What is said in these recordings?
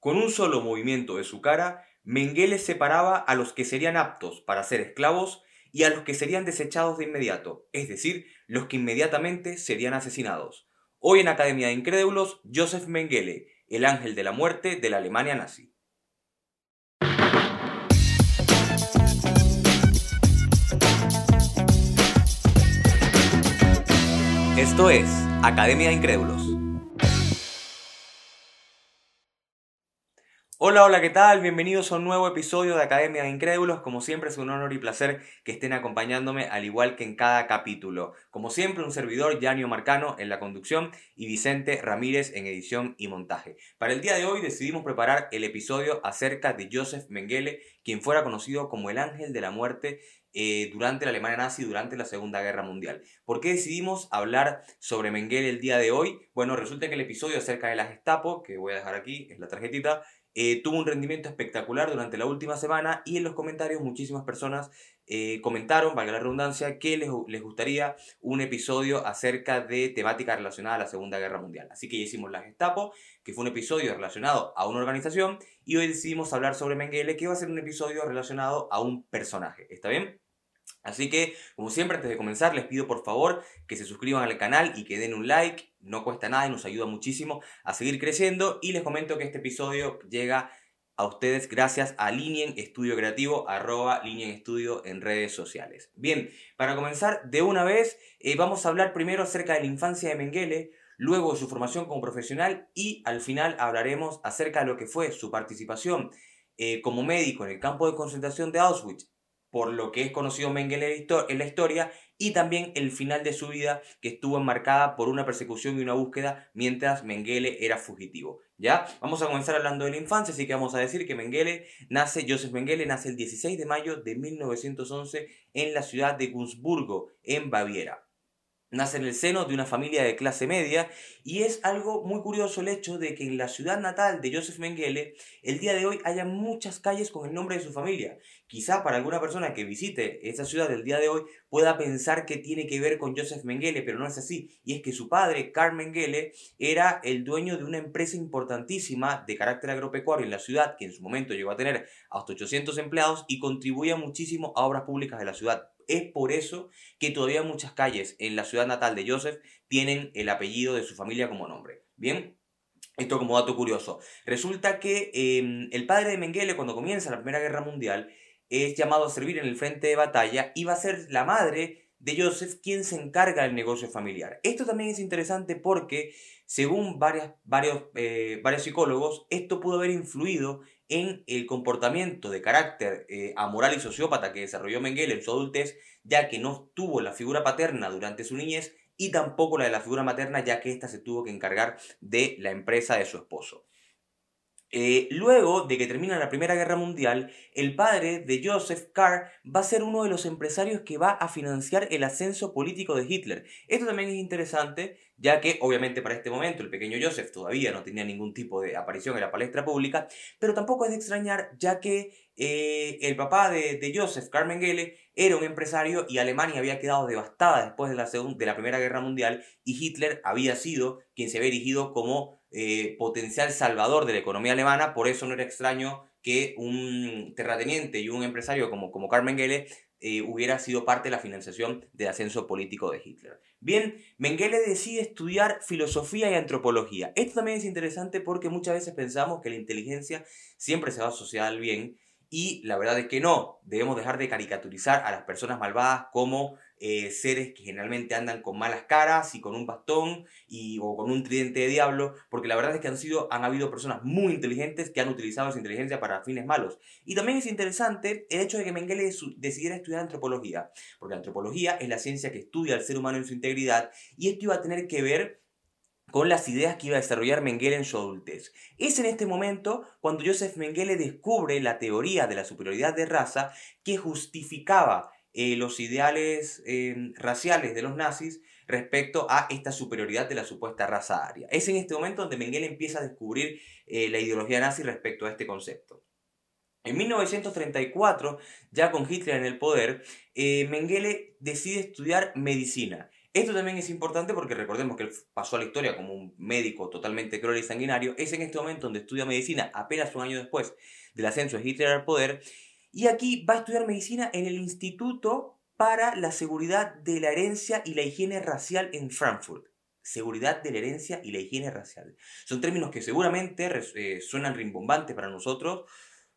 Con un solo movimiento de su cara, Mengele separaba a los que serían aptos para ser esclavos y a los que serían desechados de inmediato, es decir, los que inmediatamente serían asesinados. Hoy en Academia de Incrédulos, Joseph Mengele, el ángel de la muerte de la Alemania nazi. Esto es Academia de Incrédulos. Hola, hola, ¿qué tal? Bienvenidos a un nuevo episodio de Academia de Incrédulos. Como siempre es un honor y placer que estén acompañándome al igual que en cada capítulo. Como siempre un servidor, Yanio Marcano en la conducción y Vicente Ramírez en edición y montaje. Para el día de hoy decidimos preparar el episodio acerca de Joseph Mengele, quien fuera conocido como el ángel de la muerte eh, durante la Alemania nazi, durante la Segunda Guerra Mundial. ¿Por qué decidimos hablar sobre Mengele el día de hoy? Bueno, resulta que el episodio acerca de la Gestapo, que voy a dejar aquí, es la tarjetita, eh, tuvo un rendimiento espectacular durante la última semana y en los comentarios muchísimas personas eh, comentaron, valga la redundancia, que les, les, gustaría un episodio acerca de temática relacionada a la Segunda Guerra Mundial. Así que ya hicimos la Gestapo, que fue un episodio relacionado a una organización, y hoy decidimos hablar sobre Mengele, que va a ser un episodio relacionado a un personaje. ¿Está bien? Así que, como siempre, antes de comenzar, les pido por favor que se suscriban al canal y que den un like, no cuesta nada y nos ayuda muchísimo a seguir creciendo. Y les comento que este episodio llega a ustedes gracias a Linien Estudio Creativo, arroba Linien Estudio en redes sociales. Bien, para comenzar de una vez, eh, vamos a hablar primero acerca de la infancia de Mengele, luego de su formación como profesional y al final hablaremos acerca de lo que fue su participación eh, como médico en el campo de concentración de Auschwitz por lo que es conocido Mengele en la historia y también el final de su vida que estuvo enmarcada por una persecución y una búsqueda mientras Mengele era fugitivo. ¿Ya? Vamos a comenzar hablando de la infancia, así que vamos a decir que Mengele nace, Joseph Mengele nace el 16 de mayo de 1911 en la ciudad de Gunzburgo, en Baviera. Nace en el seno de una familia de clase media y es algo muy curioso el hecho de que en la ciudad natal de Joseph Mengele el día de hoy haya muchas calles con el nombre de su familia. Quizá para alguna persona que visite esa ciudad el día de hoy pueda pensar que tiene que ver con Joseph Mengele, pero no es así. Y es que su padre, Carl Mengele, era el dueño de una empresa importantísima de carácter agropecuario en la ciudad que en su momento llegó a tener hasta 800 empleados y contribuía muchísimo a obras públicas de la ciudad es por eso que todavía muchas calles en la ciudad natal de Joseph tienen el apellido de su familia como nombre. Bien, esto como dato curioso. Resulta que em, el padre de Mengele, cuando comienza la Primera Guerra Mundial, es llamado a servir en el frente de batalla y va a ser la madre de Joseph quien se encarga del negocio familiar. Esto también es interesante porque, según varios, eh, varios psicólogos, esto pudo haber influido en el comportamiento de carácter eh, amoral y sociópata que desarrolló Mengele en su adultez, ya que no tuvo la figura paterna durante su niñez y tampoco la de la figura materna, ya que ésta se tuvo que encargar de la empresa de su esposo. Eh, luego de que termina la Primera Guerra Mundial, el padre de Joseph Carr va a ser uno de los empresarios que va a financiar el ascenso político de Hitler. Esto también es interesante, ya que obviamente para este momento el pequeño Joseph todavía no tenía ningún tipo de aparición en la palestra pública, pero tampoco es de extrañar, ya que eh, el papá de, Joseph, Carl Mengele, era un empresario y Alemania había quedado devastada después de la, de la Primera Guerra Mundial y Hitler había sido quien se había erigido como eh, potencial salvador de la economía alemana, por eso no era extraño que un terrateniente y un empresario como, como Carl Mengele eh, hubiera sido parte de la financiación del ascenso político de Hitler. Bien, Mengele decide estudiar filosofía y antropología. Esto también es interesante porque muchas veces pensamos que la inteligencia siempre se va asociada al bien y la verdad es que no. Debemos dejar de caricaturizar a las personas malvadas como eh, seres que generalmente andan con malas caras y con un bastón y, o con un tridente de diablo, porque la verdad es que han, sido, han habido personas muy inteligentes que han utilizado esa inteligencia para fines malos. Y también es interesante el hecho de que Mengele decidiera estudiar antropología, porque la antropología es la ciencia que estudia al ser humano en su integridad y esto iba a tener que ver con las ideas que iba a desarrollar Mengele en su adultez. Es en este momento cuando Joseph Mengele descubre la teoría de la superioridad de raza que justificaba eh, los ideales eh, raciales de los nazis respecto a esta superioridad de la supuesta raza aria. Es en este momento donde Mengele empieza a descubrir eh, la ideología nazi respecto a este concepto. En 1934, ya con Hitler en el poder, Mengele decide estudiar medicina. Esto también es importante porque recordemos que él pasó a la historia como un médico totalmente cruel y sanguinario. Es en este momento donde estudia medicina, apenas un año después del ascenso de Hitler al poder. Y aquí va a estudiar medicina en el Instituto para la Seguridad de la Herencia y la Higiene Racial en Frankfurt. Seguridad de la herencia y la higiene racial. Son términos que seguramente eh, suenan rimbombantes para nosotros,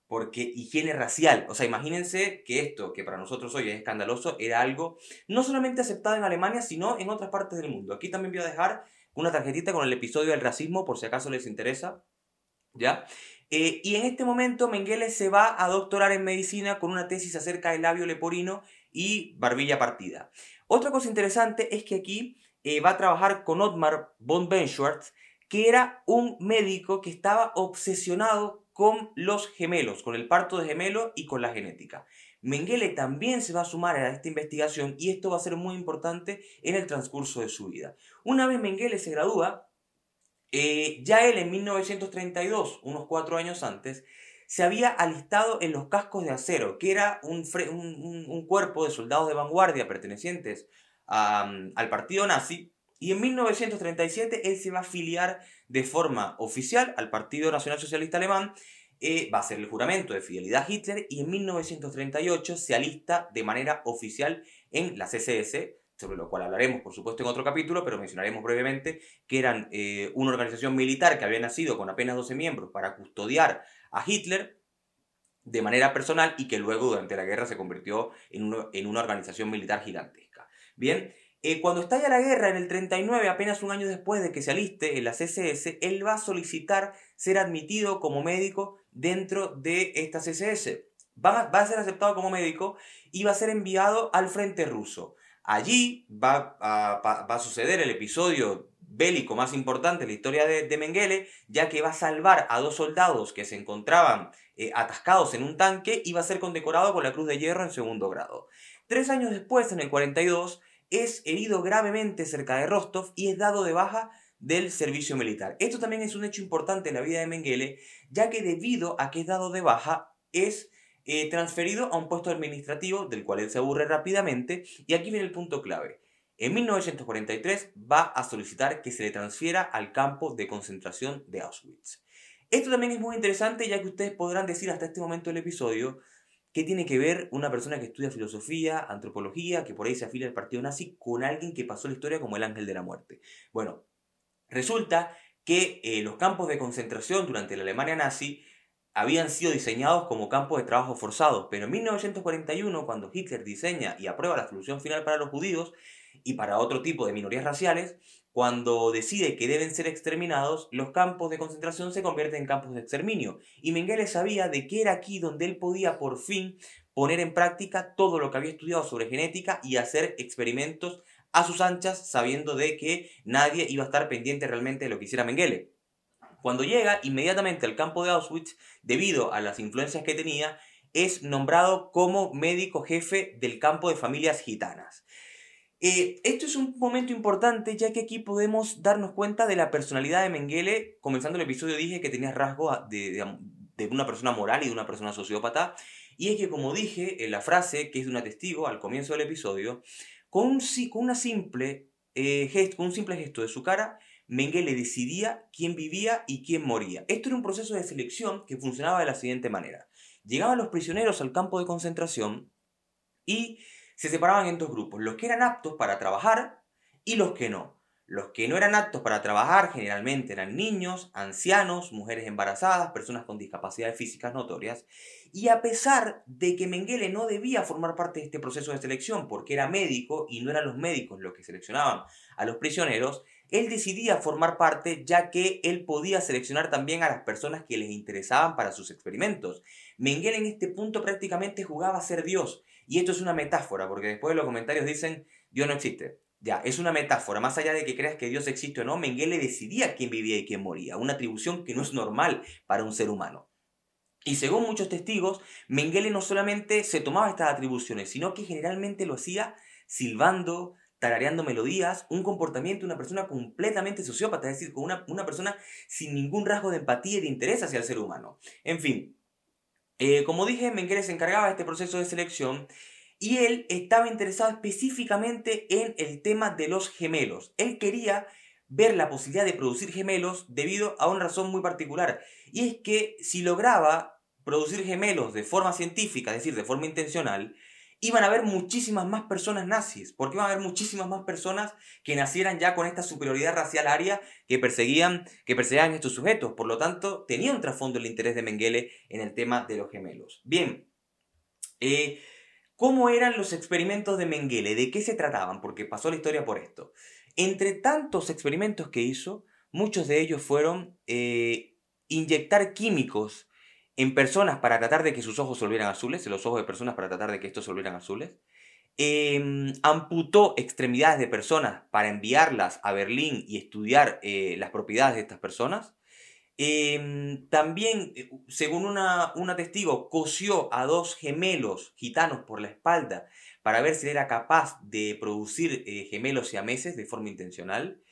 porque higiene racial, o sea, imagínense que esto, que para nosotros hoy es escandaloso, era algo no solamente aceptado en Alemania, sino en otras partes del mundo. Aquí también voy a dejar una tarjetita con el episodio del racismo, por si acaso les interesa, ¿ya? Eh, y en este momento Mengele se va a doctorar en medicina con una tesis acerca del labio leporino y barbilla partida. Otra cosa interesante es que aquí eh, va a trabajar con Otmar von Benschwartz, que era un médico que estaba obsesionado con los gemelos, con el parto de gemelo y con la genética. Mengele también se va a sumar a esta investigación y esto va a ser muy importante en el transcurso de su vida. Una vez Mengele se gradúa, eh, ya él en 1932, unos cuatro años antes, se había alistado en los cascos de acero, que era un, cuerpo de soldados de vanguardia pertenecientes al partido nazi, y en 1937 él se va a afiliar de forma oficial al Partido Nacional Socialista Alemán, eh, va a hacer el juramento de fidelidad a Hitler y en 1938 se alista de manera oficial en la CSS, sobre lo cual hablaremos por supuesto en otro capítulo, pero mencionaremos brevemente que eran eh, una organización militar que había nacido con apenas 12 miembros para custodiar a Hitler de manera personal y que luego durante la guerra se convirtió en, en una organización militar gigantesca. Bien, eh, cuando estalla la guerra en el 39, apenas un año después de que se aliste en la CSS, él va a solicitar ser admitido como médico dentro de esta CSS. Va, a ser aceptado como médico y va a ser enviado al frente ruso. Allí va a, suceder el episodio bélico más importante en la historia de, Mengele, ya que va a salvar a dos soldados que se encontraban eh, atascados en un tanque y va a ser condecorado con la Cruz de Hierro en segundo grado. Tres años después, en el 42, es herido gravemente cerca de Rostov y es dado de baja del servicio militar. Esto también es un hecho importante en la vida de Mengele, ya que debido a que es dado de baja, es eh, transferido a un puesto administrativo del cual él se aburre rápidamente, y aquí viene el punto clave. En 1943 va a solicitar que se le transfiera al campo de concentración de Auschwitz. Esto también es muy interesante ya que ustedes podrán decir hasta este momento del episodio ¿Qué tiene que ver una persona que estudia filosofía, antropología, que por ahí se afilia al partido nazi, con alguien que pasó la historia como el ángel de la muerte? Bueno, resulta que eh, los campos de concentración durante la Alemania nazi habían sido diseñados como campos de trabajo forzados, pero en 1941, cuando Hitler diseña y aprueba la solución final para los judíos y para otro tipo de minorías raciales, cuando decide que deben ser exterminados, los campos de concentración se convierten en campos de exterminio. Y Mengele sabía de que era aquí donde él podía por fin poner en práctica todo lo que había estudiado sobre genética y hacer experimentos a sus anchas, sabiendo de que nadie iba a estar pendiente realmente de lo que hiciera Mengele. Cuando llega inmediatamente al campo de Auschwitz, debido a las influencias que tenía, es nombrado como médico jefe del campo de familias gitanas. Eh, esto es un momento importante ya que aquí podemos darnos cuenta de la personalidad de Mengele. Comenzando el episodio dije que tenía rasgo de, una persona moral y de una persona sociópata. Y es que como dije en la frase, que es de una testigo al comienzo del episodio, con una simple, eh, gesto, con un simple gesto de su cara, Mengele decidía quién vivía y quién moría. Esto era un proceso de selección que funcionaba de la siguiente manera. Llegaban los prisioneros al campo de concentración y se separaban en dos grupos, los que eran aptos para trabajar y los que no. Los que no eran aptos para trabajar generalmente eran niños, ancianos, mujeres embarazadas, personas con discapacidades físicas notorias. Y a pesar de que Mengele no debía formar parte de este proceso de selección porque era médico y no eran los médicos los que seleccionaban a los prisioneros, él decidía formar parte ya que él podía seleccionar también a las personas que les interesaban para sus experimentos. Mengele en este punto prácticamente jugaba a ser Dios y esto es una metáfora, porque después de los comentarios dicen, Dios no existe. Ya, es una metáfora. Más allá de que creas que Dios existe o no, Mengele decidía quién vivía y quién moría. Una atribución que no es normal para un ser humano. Y según muchos testigos, Mengele no solamente se tomaba estas atribuciones, sino que generalmente lo hacía silbando, tarareando melodías, un comportamiento de una persona completamente sociópata, es decir, con una, una persona sin ningún rasgo de empatía y de interés hacia el ser humano. En fin, eh, como dije, Mengele se encargaba de este proceso de selección y él estaba interesado específicamente en el tema de los gemelos. Él quería ver la posibilidad de producir gemelos debido a una razón muy particular. Y es que si lograba producir gemelos de forma científica, es decir, de forma intencional, iban a haber muchísimas más personas nazis, porque iban a haber muchísimas más personas que nacieran ya con esta superioridad racial aria que perseguían, que perseguían estos sujetos. Por lo tanto, tenía un trasfondo el interés de Mengele en el tema de los gemelos. Bien, eh, ¿cómo eran los experimentos de Mengele? ¿De qué se trataban? Porque pasó la historia por esto. Entre tantos experimentos que hizo, muchos de ellos fueron eh, inyectar químicos en personas para tratar de que sus ojos se volvieran azules, en los ojos de personas para tratar de que estos se volvieran azules. Em, amputó extremidades de personas para enviarlas a Berlín y estudiar eh, las propiedades de estas personas. Em, también, eh, según una, una, testigo, cosió a dos gemelos gitanos por la espalda para ver si era capaz de producir eh, gemelos siameses de forma intencional.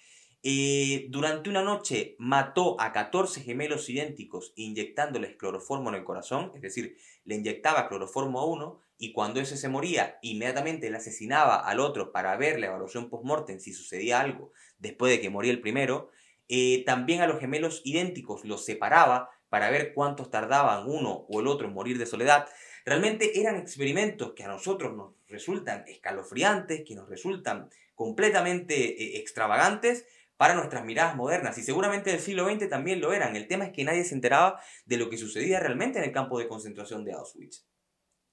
Eh, durante una noche mató a 14 gemelos idénticos inyectándoles cloroformo en el corazón, es decir, le inyectaba cloroformo a uno y cuando ese se moría, inmediatamente le asesinaba al otro para ver la evaluación post-mortem si sucedía algo después de que moría el primero. Eh, también a los gemelos idénticos los separaba para ver cuántos tardaban uno o el otro en morir de soledad. Realmente eran experimentos que a nosotros nos resultan escalofriantes, que nos resultan completamente eh, extravagantes, para nuestras miradas modernas y seguramente del siglo XX también lo eran. El tema es que nadie se enteraba de lo que sucedía realmente en el campo de concentración de Auschwitz.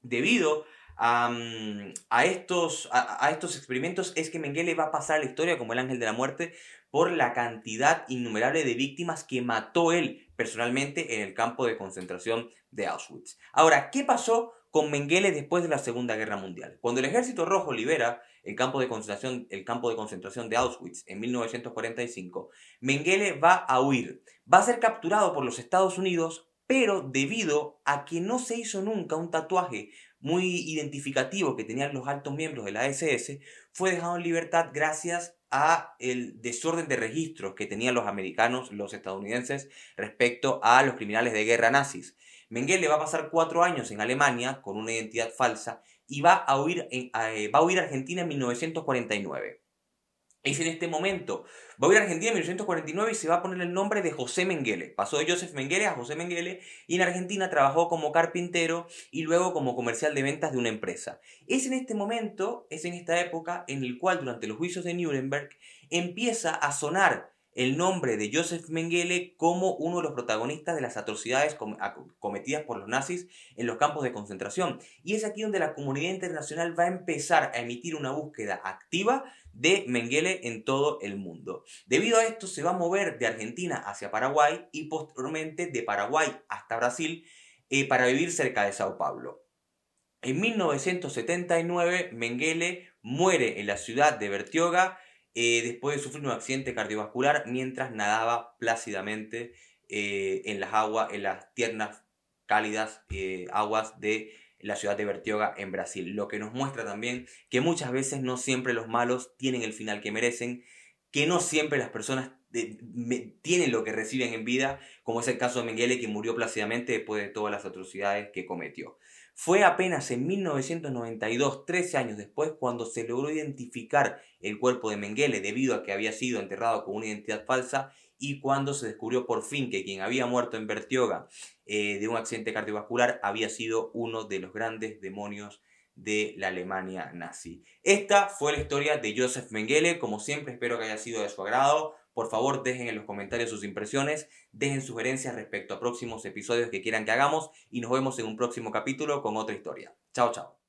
Debido a, mm, estos, estos experimentos es que Mengele va a pasar a la historia como el ángel de la muerte por la cantidad innumerable de víctimas que mató él personalmente en el campo de concentración de Auschwitz. Ahora, ¿qué pasó con Mengele después de la Segunda Guerra Mundial. Cuando el Ejército Rojo libera el campo de concentración, el campo de, concentración de Auschwitz en 1945, Mengele va a huir. Va a ser capturado por los Estados Unidos, pero debido a que no se hizo nunca un tatuaje muy identificativo que tenían los altos miembros de la SS, fue dejado en libertad gracias a el desorden de registros que tenían los americanos, los estadounidenses, respecto a los criminales de guerra nazis. Mengele va a pasar cuatro años en Alemania con una identidad falsa y va a huir, eh, va a, huir a Argentina en 1949. Es en este momento. Va a huir a Argentina en 1949 y se va a poner el nombre de José Mengele. Pasó de Joseph Mengele a José Mengele y en Argentina trabajó como carpintero y luego como comercial de ventas de una empresa. Es en este momento, es en esta época en el cual durante los juicios de Nuremberg empieza a sonar el nombre de Joseph Mengele como uno de los protagonistas de las atrocidades cometidas por los nazis en los campos de concentración. Y es aquí donde la comunidad internacional va a empezar a emitir una búsqueda activa de Mengele en todo el mundo. Debido a esto se va a mover de Argentina hacia Paraguay y posteriormente de Paraguay hasta Brasil eh, para vivir cerca de Sao Paulo. En 1979 Mengele muere en la ciudad de Bertioga eh, después de sufrir un accidente cardiovascular mientras nadaba plácidamente eh, en las aguas, en las tiernas, cálidas eh, aguas de la ciudad de Bertioga en Brasil. Lo que nos muestra también que muchas veces no siempre los malos tienen el final que merecen, que no siempre las personas tienen lo que reciben en vida, como es el caso de Mengele que murió plácidamente después de todas las atrocidades que cometió. Fue apenas en 1992, 13 años después, cuando se logró identificar el cuerpo de Mengele debido a que había sido enterrado con una identidad falsa y cuando se descubrió por fin que quien había muerto en Bertioga eh, de un accidente cardiovascular había sido uno de los grandes demonios de la Alemania nazi. Esta fue la historia de Joseph Mengele, como siempre espero que haya sido de su agrado. Por favor, dejen en los comentarios sus impresiones, dejen sugerencias respecto a próximos episodios que quieran que hagamos y nos vemos en un próximo capítulo con otra historia. Chao, chao.